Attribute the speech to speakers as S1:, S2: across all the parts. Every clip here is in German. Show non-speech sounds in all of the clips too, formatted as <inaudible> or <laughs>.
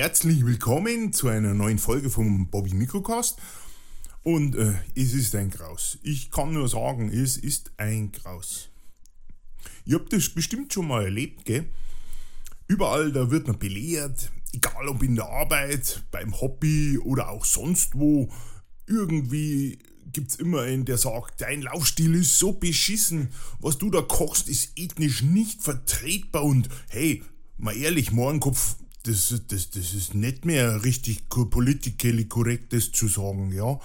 S1: Herzlich willkommen zu einer neuen Folge vom Bobby Mikrocast. Und äh, es ist ein Graus. Ich kann nur sagen, es ist ein Graus. Ihr habt das bestimmt schon mal erlebt, gell? Überall, da wird man belehrt, egal ob in der Arbeit, beim Hobby oder auch sonst wo. Irgendwie gibt's immer einen, der sagt, dein Laufstil ist so beschissen, was du da kochst, ist ethnisch nicht vertretbar und hey, mal ehrlich, Mohrenkopf, das, das, das ist nicht mehr richtig politikally korrekt, das zu sagen, ja.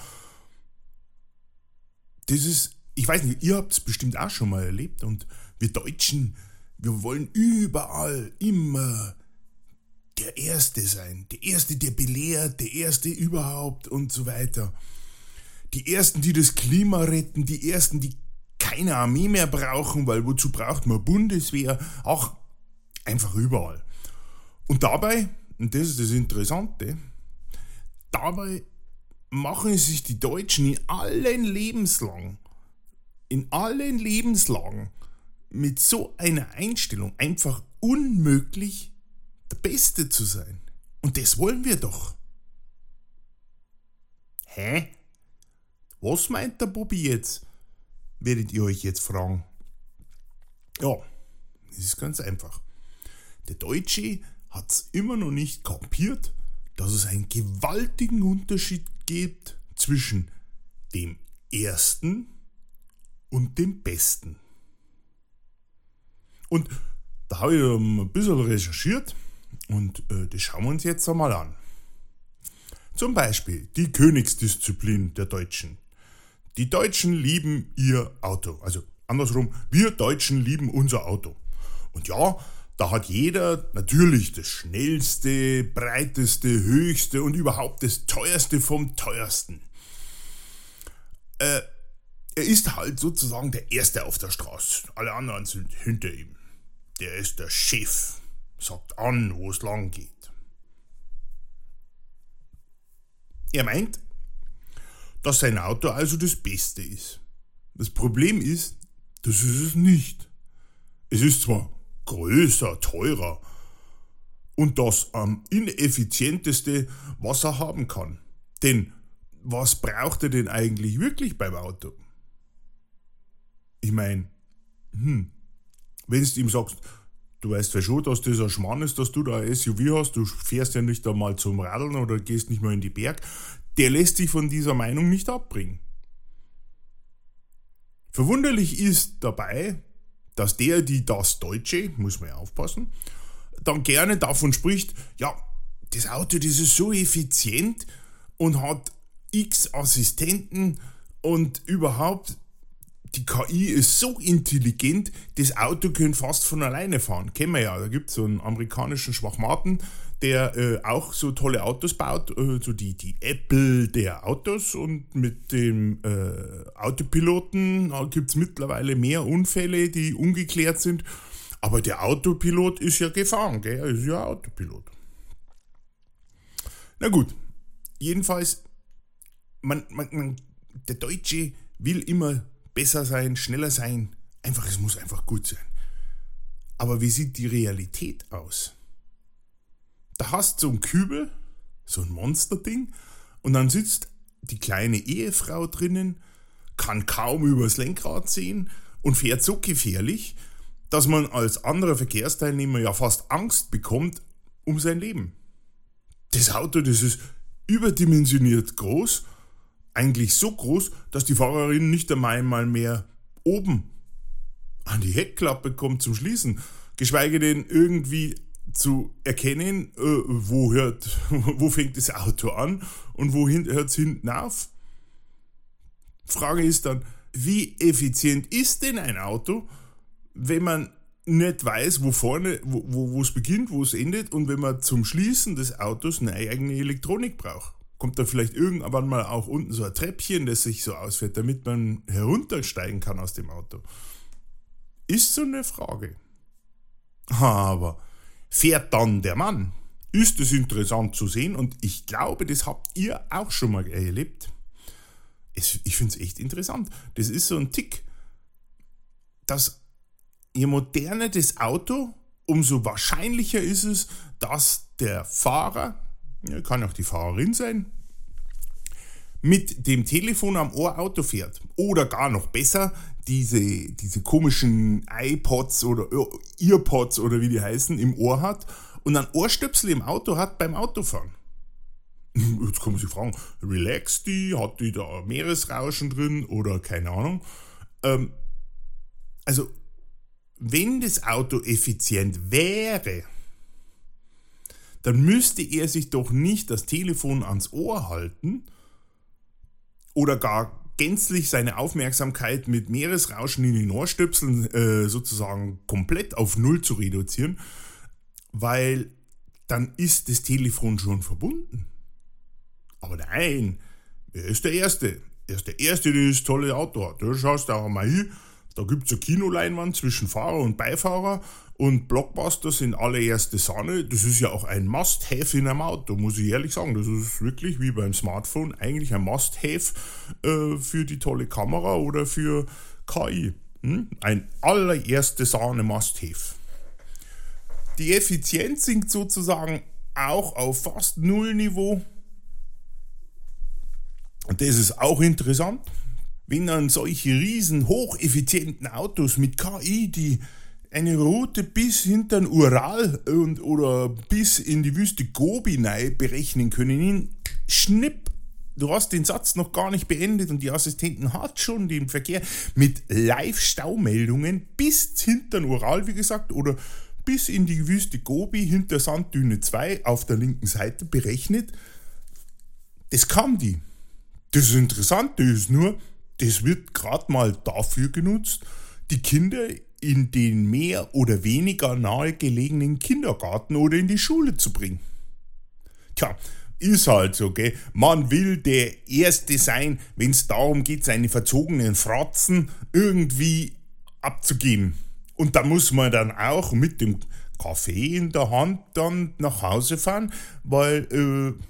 S1: Das ist, ich weiß nicht, ihr habt es bestimmt auch schon mal erlebt und wir Deutschen, wir wollen überall immer der Erste sein, der Erste, der belehrt, der Erste überhaupt und so weiter. Die Ersten, die das Klima retten, die Ersten, die keine Armee mehr brauchen, weil wozu braucht man Bundeswehr? Auch einfach überall. Und dabei, und das ist das Interessante, dabei machen sich die Deutschen in allen Lebenslagen, in allen Lebenslagen mit so einer Einstellung einfach unmöglich, der Beste zu sein. Und das wollen wir doch. Hä? Was meint der Bobby jetzt? Werdet ihr euch jetzt fragen. Ja, es ist ganz einfach. Der Deutsche hat es immer noch nicht kapiert, dass es einen gewaltigen Unterschied gibt zwischen dem Ersten und dem Besten. Und da habe ich ein bisschen recherchiert und äh, das schauen wir uns jetzt einmal an. Zum Beispiel die Königsdisziplin der Deutschen. Die Deutschen lieben ihr Auto. Also andersrum, wir Deutschen lieben unser Auto. Und ja, da hat jeder natürlich das schnellste, breiteste, höchste und überhaupt das teuerste vom teuersten. Äh, er ist halt sozusagen der Erste auf der Straße. Alle anderen sind hinter ihm. Der ist der Chef, sagt an, wo es lang geht. Er meint, dass sein Auto also das Beste ist. Das Problem ist, das ist es nicht. Es ist zwar größer, teurer und das am ineffizienteste, was er haben kann. Denn was braucht er denn eigentlich wirklich beim Auto? Ich meine, hm, wenn du ihm sagst, du weißt ja schon, dass das ein Schmarrn ist, dass du da ein SUV hast, du fährst ja nicht einmal zum Radeln oder gehst nicht mal in die Berg, der lässt dich von dieser Meinung nicht abbringen. Verwunderlich ist dabei, dass der, die das Deutsche, muss man ja aufpassen, dann gerne davon spricht, ja, das Auto, das ist so effizient und hat x Assistenten und überhaupt die KI ist so intelligent, das Auto könnte fast von alleine fahren. Kennen wir ja, da gibt es so einen amerikanischen Schwachmaten, der äh, auch so tolle Autos baut, äh, so die, die Apple der Autos und mit dem äh, Autopiloten gibt es mittlerweile mehr Unfälle, die ungeklärt sind. Aber der Autopilot ist ja gefahren, gell? er ist ja Autopilot. Na gut, jedenfalls, man, man, man, der Deutsche will immer besser sein, schneller sein. Einfach, es muss einfach gut sein. Aber wie sieht die Realität aus? Da hast du so einen Kübel, so ein Monsterding, und dann sitzt die kleine Ehefrau drinnen, kann kaum übers Lenkrad sehen und fährt so gefährlich, dass man als anderer Verkehrsteilnehmer ja fast Angst bekommt um sein Leben. Das Auto, das ist überdimensioniert groß eigentlich so groß, dass die Fahrerin nicht einmal mehr oben an die Heckklappe kommt zum Schließen, geschweige denn irgendwie zu erkennen, äh, wo, hört, <laughs> wo fängt das Auto an und wohin hört es hinten auf. Frage ist dann, wie effizient ist denn ein Auto, wenn man nicht weiß, wo vorne, wo, wo es beginnt, wo es endet und wenn man zum Schließen des Autos eine eigene Elektronik braucht? kommt da vielleicht irgendwann mal auch unten so ein Treppchen, das sich so ausfährt, damit man heruntersteigen kann aus dem Auto? Ist so eine Frage. Aber fährt dann der Mann? Ist es interessant zu sehen und ich glaube, das habt ihr auch schon mal erlebt. Ich finde es echt interessant. Das ist so ein Tick, dass je moderner das Auto, umso wahrscheinlicher ist es, dass der Fahrer, kann auch die Fahrerin sein, mit dem Telefon am Ohr Auto fährt. Oder gar noch besser, diese, diese komischen iPods oder Earpods oder wie die heißen im Ohr hat und ein Ohrstöpsel im Auto hat beim Autofahren. Jetzt kann man sich fragen, relax die, hat die da Meeresrauschen drin oder keine Ahnung. Ähm, also, wenn das Auto effizient wäre, dann müsste er sich doch nicht das Telefon ans Ohr halten oder gar gänzlich seine Aufmerksamkeit mit Meeresrauschen in den Ohrstöpseln äh, sozusagen komplett auf Null zu reduzieren, weil dann ist das Telefon schon verbunden. Aber nein, er ist der Erste. Er ist der Erste, der das tolle Auto hat. Da schaust du auch mal hin, da gibt es eine Kinoleinwand zwischen Fahrer und Beifahrer und Blockbuster sind allererste Sahne. Das ist ja auch ein Must-Have in einem Auto, muss ich ehrlich sagen. Das ist wirklich wie beim Smartphone eigentlich ein Must-Have äh, für die tolle Kamera oder für KI. Hm? Ein allererste Sahne Must-Have. Die Effizienz sinkt sozusagen auch auf fast Nullniveau. Das ist auch interessant. Wenn dann solche riesen hocheffizienten Autos mit KI, die eine Route bis hinter den Ural und, oder bis in die Wüste Gobi berechnen können, in Schnipp du hast den Satz noch gar nicht beendet und die Assistentin hat schon den Verkehr mit Live-Staumeldungen bis hinter den Ural, wie gesagt, oder bis in die Wüste Gobi hinter Sanddüne 2 auf der linken Seite berechnet. Das kann die. Das Interessante ist nur, das wird gerade mal dafür genutzt, die Kinder in den mehr oder weniger nahegelegenen Kindergarten oder in die Schule zu bringen. Tja, ist halt so, gell? Man will der Erste sein, wenn es darum geht, seine verzogenen Fratzen irgendwie abzugeben. Und da muss man dann auch mit dem Kaffee in der Hand dann nach Hause fahren, weil äh,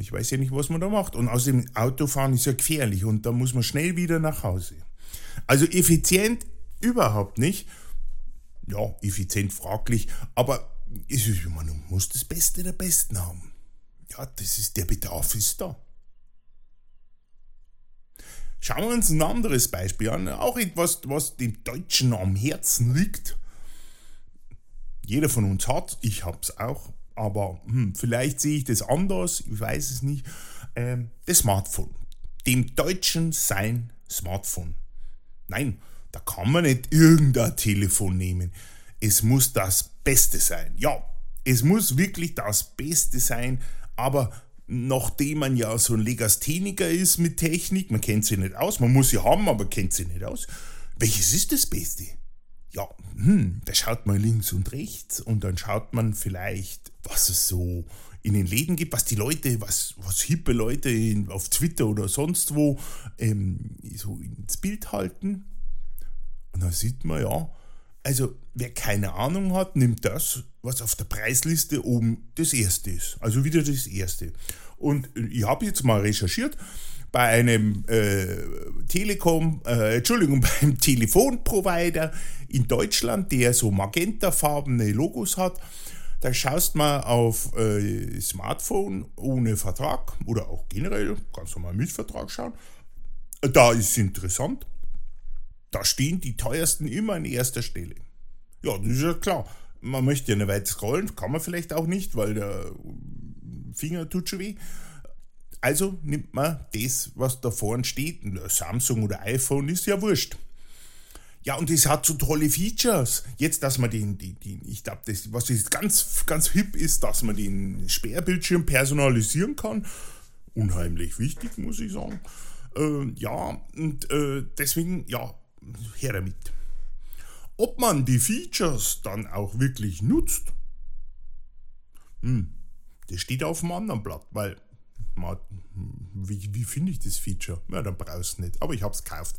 S1: ich weiß ja nicht, was man da macht. Und außerdem Autofahren ist ja gefährlich und da muss man schnell wieder nach Hause. Also effizient überhaupt nicht. Ja, effizient fraglich, aber ist, man muss das Beste der Besten haben. Ja, das ist, der Bedarf ist da. Schauen wir uns ein anderes Beispiel an, auch etwas, was dem Deutschen am Herzen liegt. Jeder von uns hat, ich hab's auch, aber hm, vielleicht sehe ich das anders, ich weiß es nicht. Ähm, das Smartphone. Dem Deutschen sein Smartphone. Nein, da kann man nicht irgendein Telefon nehmen. Es muss das Beste sein. Ja, es muss wirklich das Beste sein, aber nachdem man ja so ein Legastheniker ist mit Technik, man kennt sie nicht aus, man muss sie haben, aber kennt sie nicht aus. Welches ist das Beste? Ja, hm, da schaut man links und rechts und dann schaut man vielleicht, was es so in den Läden gibt, was die Leute, was, was hippe Leute in, auf Twitter oder sonst wo ähm, so ins Bild halten. Und da sieht man ja, also wer keine Ahnung hat, nimmt das, was auf der Preisliste oben das erste ist. Also wieder das erste. Und ich habe jetzt mal recherchiert bei einem äh, Telekom, äh, Entschuldigung, <laughs> beim Telefonprovider in Deutschland, der so magentafarbene Logos hat. Da schaust mal auf äh, Smartphone ohne Vertrag oder auch generell, kannst du mal mit Vertrag schauen. Da ist es interessant. Da stehen die teuersten immer an erster Stelle. Ja, das ist ja klar. Man möchte ja nicht weit scrollen, kann man vielleicht auch nicht, weil der Finger tut schon weh. Also nimmt man das, was da vorne steht. Samsung oder iPhone ist ja wurscht. Ja, und es hat so tolle Features. Jetzt, dass man den, den, den ich glaube, das, was jetzt ganz, ganz hip ist, dass man den Sperrbildschirm personalisieren kann. Unheimlich wichtig, muss ich sagen. Äh, ja, und äh, deswegen, ja, her damit. Ob man die Features dann auch wirklich nutzt, hm, das steht auf dem anderen Blatt, weil wie, wie finde ich das Feature? Ja, dann brauchst du nicht, aber ich habe es gekauft.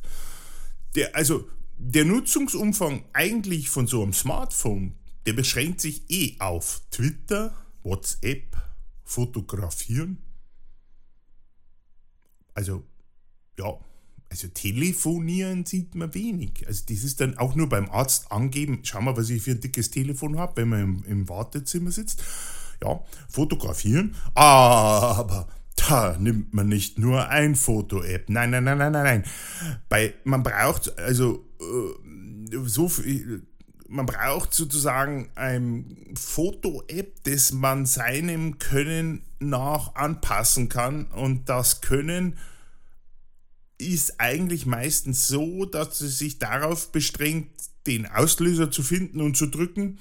S1: Der, also der Nutzungsumfang eigentlich von so einem Smartphone, der beschränkt sich eh auf Twitter, WhatsApp, Fotografieren. Also, ja, Also telefonieren sieht man wenig. Also das ist dann auch nur beim Arzt angeben, schau mal, was ich für ein dickes Telefon habe, wenn man im, im Wartezimmer sitzt. Ja, fotografieren. Aber da nimmt man nicht nur ein Foto-App. Nein, nein, nein, nein, nein, nein. Bei, man braucht also äh, so viel man braucht sozusagen ein Foto-App, das man seinem Können nach anpassen kann. Und das Können ist eigentlich meistens so, dass es sich darauf bestrengt, den Auslöser zu finden und zu drücken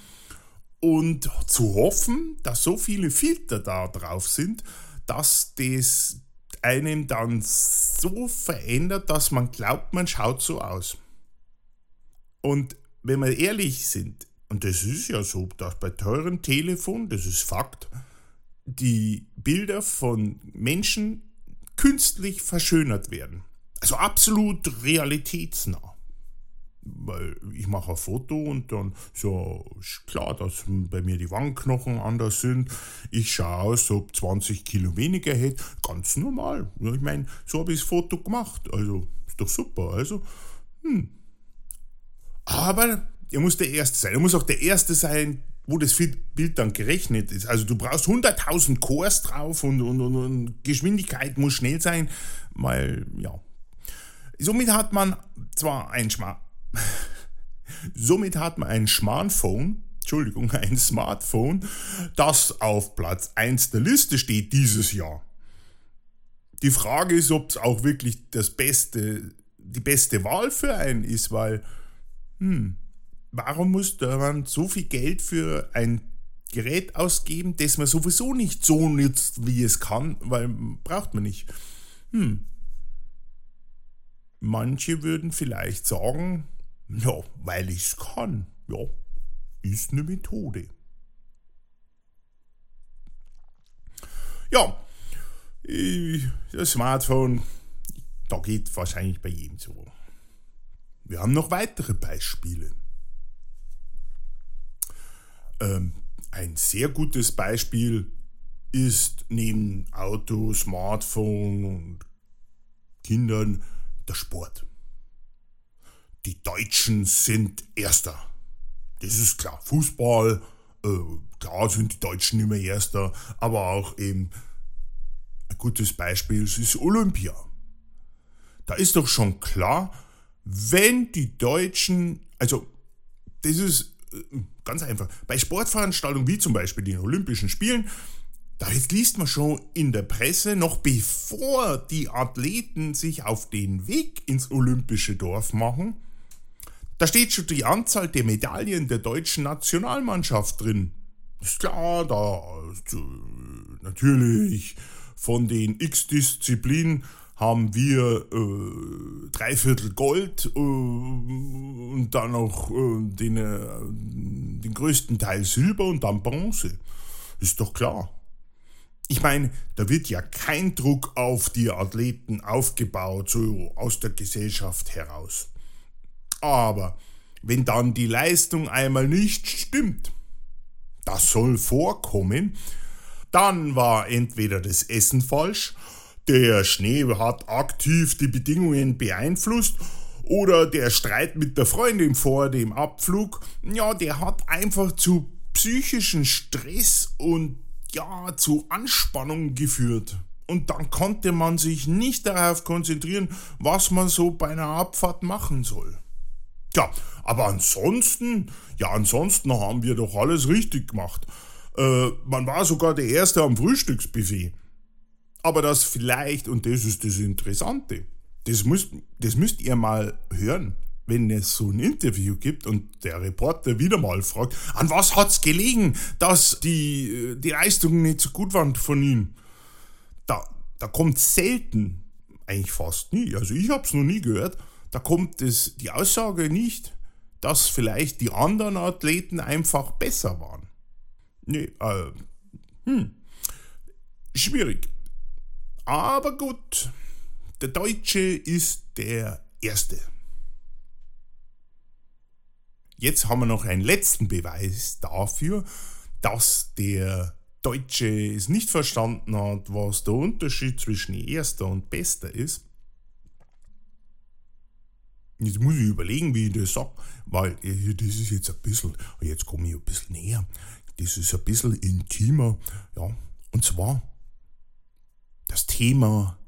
S1: und zu hoffen, dass so viele Filter da drauf sind, dass das einem dann so verändert, dass man glaubt, man schaut so aus. Und wenn wir ehrlich sind, und das ist ja so, dass bei teuren Telefon, das ist Fakt, die Bilder von Menschen künstlich verschönert werden. Also absolut realitätsnah. Weil ich mache ein Foto und dann so ist klar, dass bei mir die Wangenknochen anders sind. Ich schaue aus, ob 20 Kilo weniger hätte. Ganz normal. Ich meine, so habe ich das Foto gemacht. Also ist doch super. Also, hm. Aber er muss der Erste sein. Er muss auch der Erste sein, wo das Bild dann gerechnet ist. Also du brauchst 100.000 Cores drauf und, und, und, und, Geschwindigkeit muss schnell sein, weil, ja. Somit hat man zwar ein <laughs> Somit hat man ein Smartphone, Entschuldigung, <laughs> ein Smartphone, das auf Platz 1 der Liste steht dieses Jahr. Die Frage ist, ob es auch wirklich das beste, die beste Wahl für einen ist, weil, hm, warum muss man so viel Geld für ein Gerät ausgeben, das man sowieso nicht so nützt, wie es kann, weil braucht man nicht. Hm. Manche würden vielleicht sagen, ja, weil ich es kann. Ja, ist eine Methode. Ja, das Smartphone, da geht wahrscheinlich bei jedem so. Wir haben noch weitere Beispiele. Ähm, ein sehr gutes Beispiel ist neben Auto, Smartphone und Kindern der Sport. Die Deutschen sind Erster. Das ist klar. Fußball, äh, klar sind die Deutschen immer Erster, aber auch eben ein gutes Beispiel ist Olympia. Da ist doch schon klar, wenn die Deutschen, also das ist ganz einfach. Bei Sportveranstaltungen wie zum Beispiel den Olympischen Spielen, da liest man schon in der Presse, noch bevor die Athleten sich auf den Weg ins olympische Dorf machen, da steht schon die Anzahl der Medaillen der deutschen Nationalmannschaft drin. Ist klar, da also, natürlich von den X-Disziplinen haben wir äh, drei Viertel Gold äh, und dann noch äh, den, äh, den größten Teil Silber und dann Bronze. Ist doch klar. Ich meine, da wird ja kein Druck auf die Athleten aufgebaut, so aus der Gesellschaft heraus. Aber wenn dann die Leistung einmal nicht stimmt, das soll vorkommen, dann war entweder das Essen falsch der Schnee hat aktiv die Bedingungen beeinflusst oder der Streit mit der Freundin vor dem Abflug, ja, der hat einfach zu psychischen Stress und ja, zu Anspannung geführt. Und dann konnte man sich nicht darauf konzentrieren, was man so bei einer Abfahrt machen soll. Tja, aber ansonsten, ja, ansonsten haben wir doch alles richtig gemacht. Äh, man war sogar der Erste am Frühstücksbuffet. Aber das vielleicht, und das ist das Interessante, das müsst, das müsst ihr mal hören, wenn es so ein Interview gibt und der Reporter wieder mal fragt, an was hat es gelegen, dass die, die Leistungen nicht so gut waren von ihm. Da, da kommt selten, eigentlich fast nie, also ich habe es noch nie gehört, da kommt das, die Aussage nicht, dass vielleicht die anderen Athleten einfach besser waren. Nee, äh, hm, schwierig. Aber gut, der Deutsche ist der Erste. Jetzt haben wir noch einen letzten Beweis dafür, dass der Deutsche es nicht verstanden hat, was der Unterschied zwischen Erster und Bester ist. Jetzt muss ich überlegen, wie ich das sage, weil äh, das ist jetzt ein bisschen, jetzt komme ich ein bisschen näher, das ist ein bisschen intimer, ja, und zwar das Thema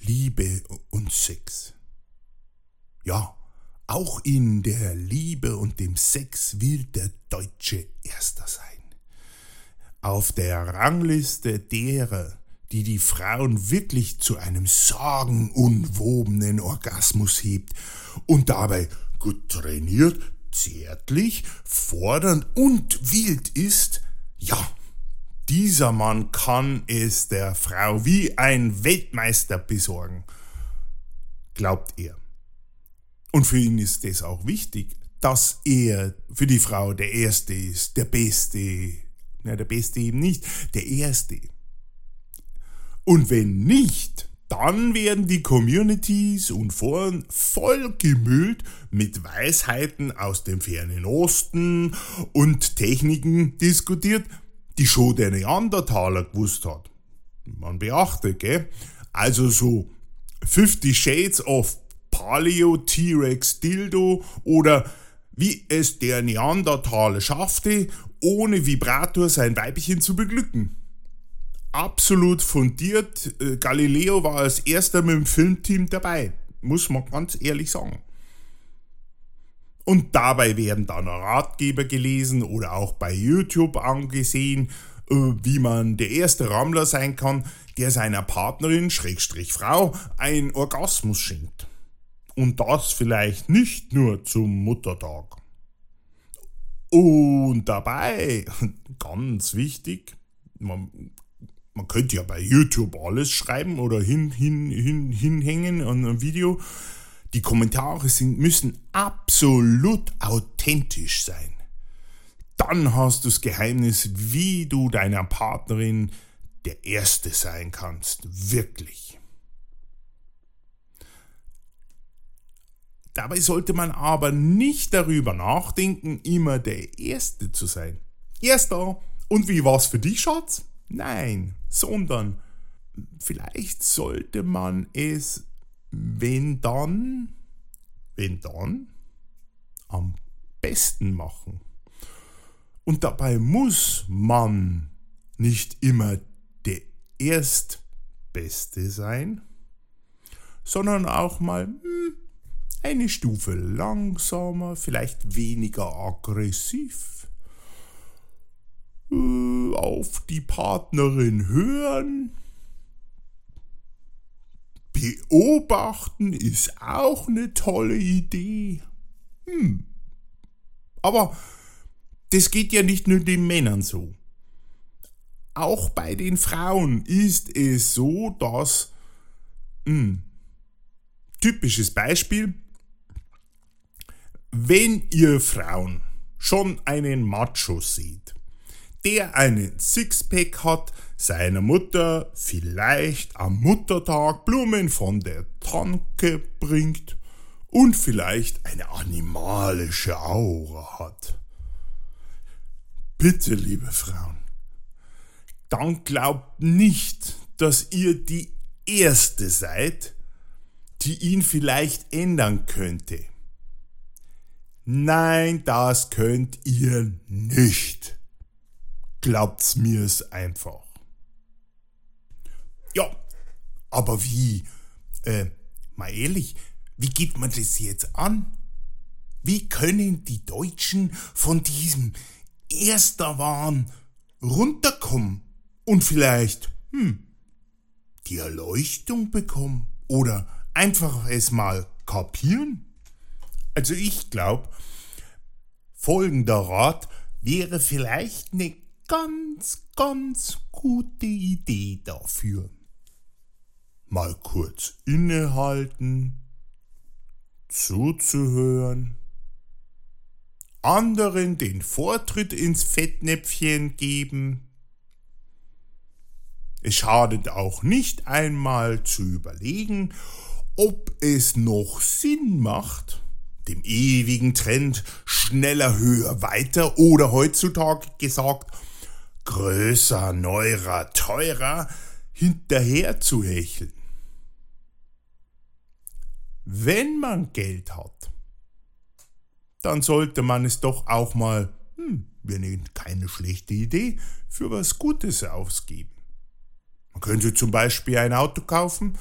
S1: Liebe und Sex. Ja, auch in der Liebe und dem Sex will der Deutsche Erster sein. Auf der Rangliste derer, die die Frauen wirklich zu einem sagenumwobenen Orgasmus hebt und dabei gut trainiert, zärtlich, fordernd und wild ist, ja, dieser Mann kann es der Frau wie ein Weltmeister besorgen, glaubt er. Und für ihn ist es auch wichtig, dass er für die Frau der Erste ist, der Beste, na, der Beste eben nicht, der Erste. Und wenn nicht, dann werden die Communities und Foren vollgemüllt mit Weisheiten aus dem fernen Osten und Techniken diskutiert, die schon der Neandertaler gewusst hat. Man beachte, gell? Also so 50 Shades of Paleo T-Rex Dildo oder wie es der Neandertaler schaffte, ohne Vibrator sein Weibchen zu beglücken. Absolut fundiert, äh, Galileo war als erster mit dem Filmteam dabei, muss man ganz ehrlich sagen. Und dabei werden dann Ratgeber gelesen oder auch bei YouTube angesehen, äh, wie man der erste Rammler sein kann, der seiner Partnerin, Schrägstrich Frau, einen Orgasmus schenkt. Und das vielleicht nicht nur zum Muttertag. Und dabei, <laughs> ganz wichtig, man, man könnte ja bei YouTube alles schreiben oder hin, hin, hin, hinhängen an einem Video, die Kommentare sind, müssen absolut authentisch sein. Dann hast du das Geheimnis, wie du deiner Partnerin der Erste sein kannst. Wirklich. Dabei sollte man aber nicht darüber nachdenken, immer der Erste zu sein. Erster. Und wie war's für dich, Schatz? Nein, sondern vielleicht sollte man es wenn dann, wenn dann, am besten machen. Und dabei muss man nicht immer der Erstbeste sein, sondern auch mal hm, eine Stufe langsamer, vielleicht weniger aggressiv, äh, auf die Partnerin hören, Beobachten ist auch eine tolle Idee. Hm. Aber das geht ja nicht nur den Männern so. Auch bei den Frauen ist es so, dass hm, typisches Beispiel, wenn ihr Frauen schon einen Macho seht, der einen Sixpack hat, seiner Mutter vielleicht am Muttertag Blumen von der Tanke bringt und vielleicht eine animalische Aura hat. Bitte, liebe Frauen, dann glaubt nicht, dass ihr die Erste seid, die ihn vielleicht ändern könnte. Nein, das könnt ihr nicht. Glaubt's mir es einfach. Ja, aber wie? Äh, mal ehrlich, wie geht man das jetzt an? Wie können die Deutschen von diesem Ersterwahn runterkommen und vielleicht, hm, die Erleuchtung bekommen oder einfach es mal kapieren? Also ich glaube, folgender Rat wäre vielleicht eine ganz, ganz gute Idee dafür. Mal kurz innehalten, zuzuhören, anderen den Vortritt ins Fettnäpfchen geben. Es schadet auch nicht einmal zu überlegen, ob es noch Sinn macht, dem ewigen Trend schneller, höher, weiter oder heutzutage gesagt größer, neurer, teurer hinterher zu hecheln. wenn man Geld hat, dann sollte man es doch auch mal, hm, wäre keine schlechte Idee, für was Gutes ausgeben. Man könnte zum Beispiel ein Auto kaufen,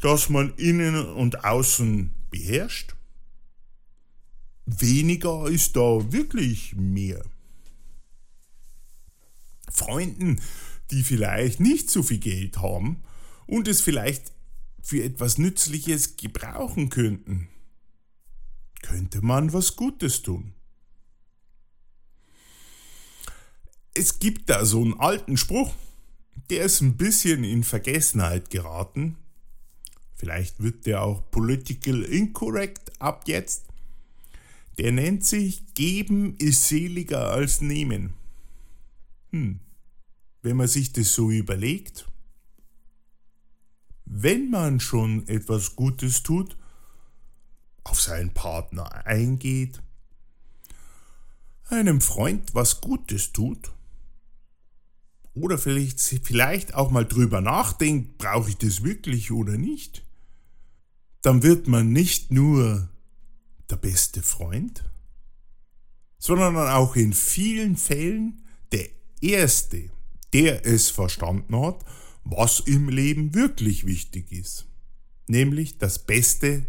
S1: das man innen und außen beherrscht. Weniger ist da wirklich mehr. Freunden, die vielleicht nicht so viel Geld haben und es vielleicht für etwas Nützliches gebrauchen könnten, könnte man was Gutes tun. Es gibt da so einen alten Spruch, der ist ein bisschen in Vergessenheit geraten. Vielleicht wird der auch political incorrect ab jetzt. Der nennt sich Geben ist seliger als Nehmen. Hm. Wenn man sich das so überlegt, wenn man schon etwas Gutes tut, auf seinen Partner eingeht, einem Freund was Gutes tut, oder vielleicht, vielleicht auch mal drüber nachdenkt, brauche ich das wirklich oder nicht, dann wird man nicht nur der beste Freund, sondern auch in vielen Fällen der Erste, der es verstanden hat, was im Leben wirklich wichtig ist, nämlich das Beste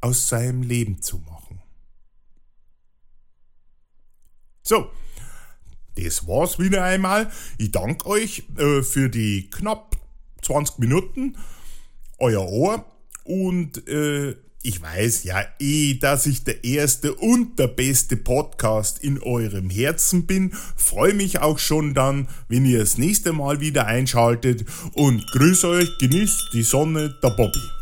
S1: aus seinem Leben zu machen. So, das war's wieder einmal. Ich danke euch äh, für die knapp 20 Minuten, euer Ohr und äh, ich weiß ja eh, dass ich der erste und der beste Podcast in eurem Herzen bin. Freue mich auch schon dann, wenn ihr das nächste Mal wieder einschaltet und grüße euch, genießt die Sonne, der Bobby.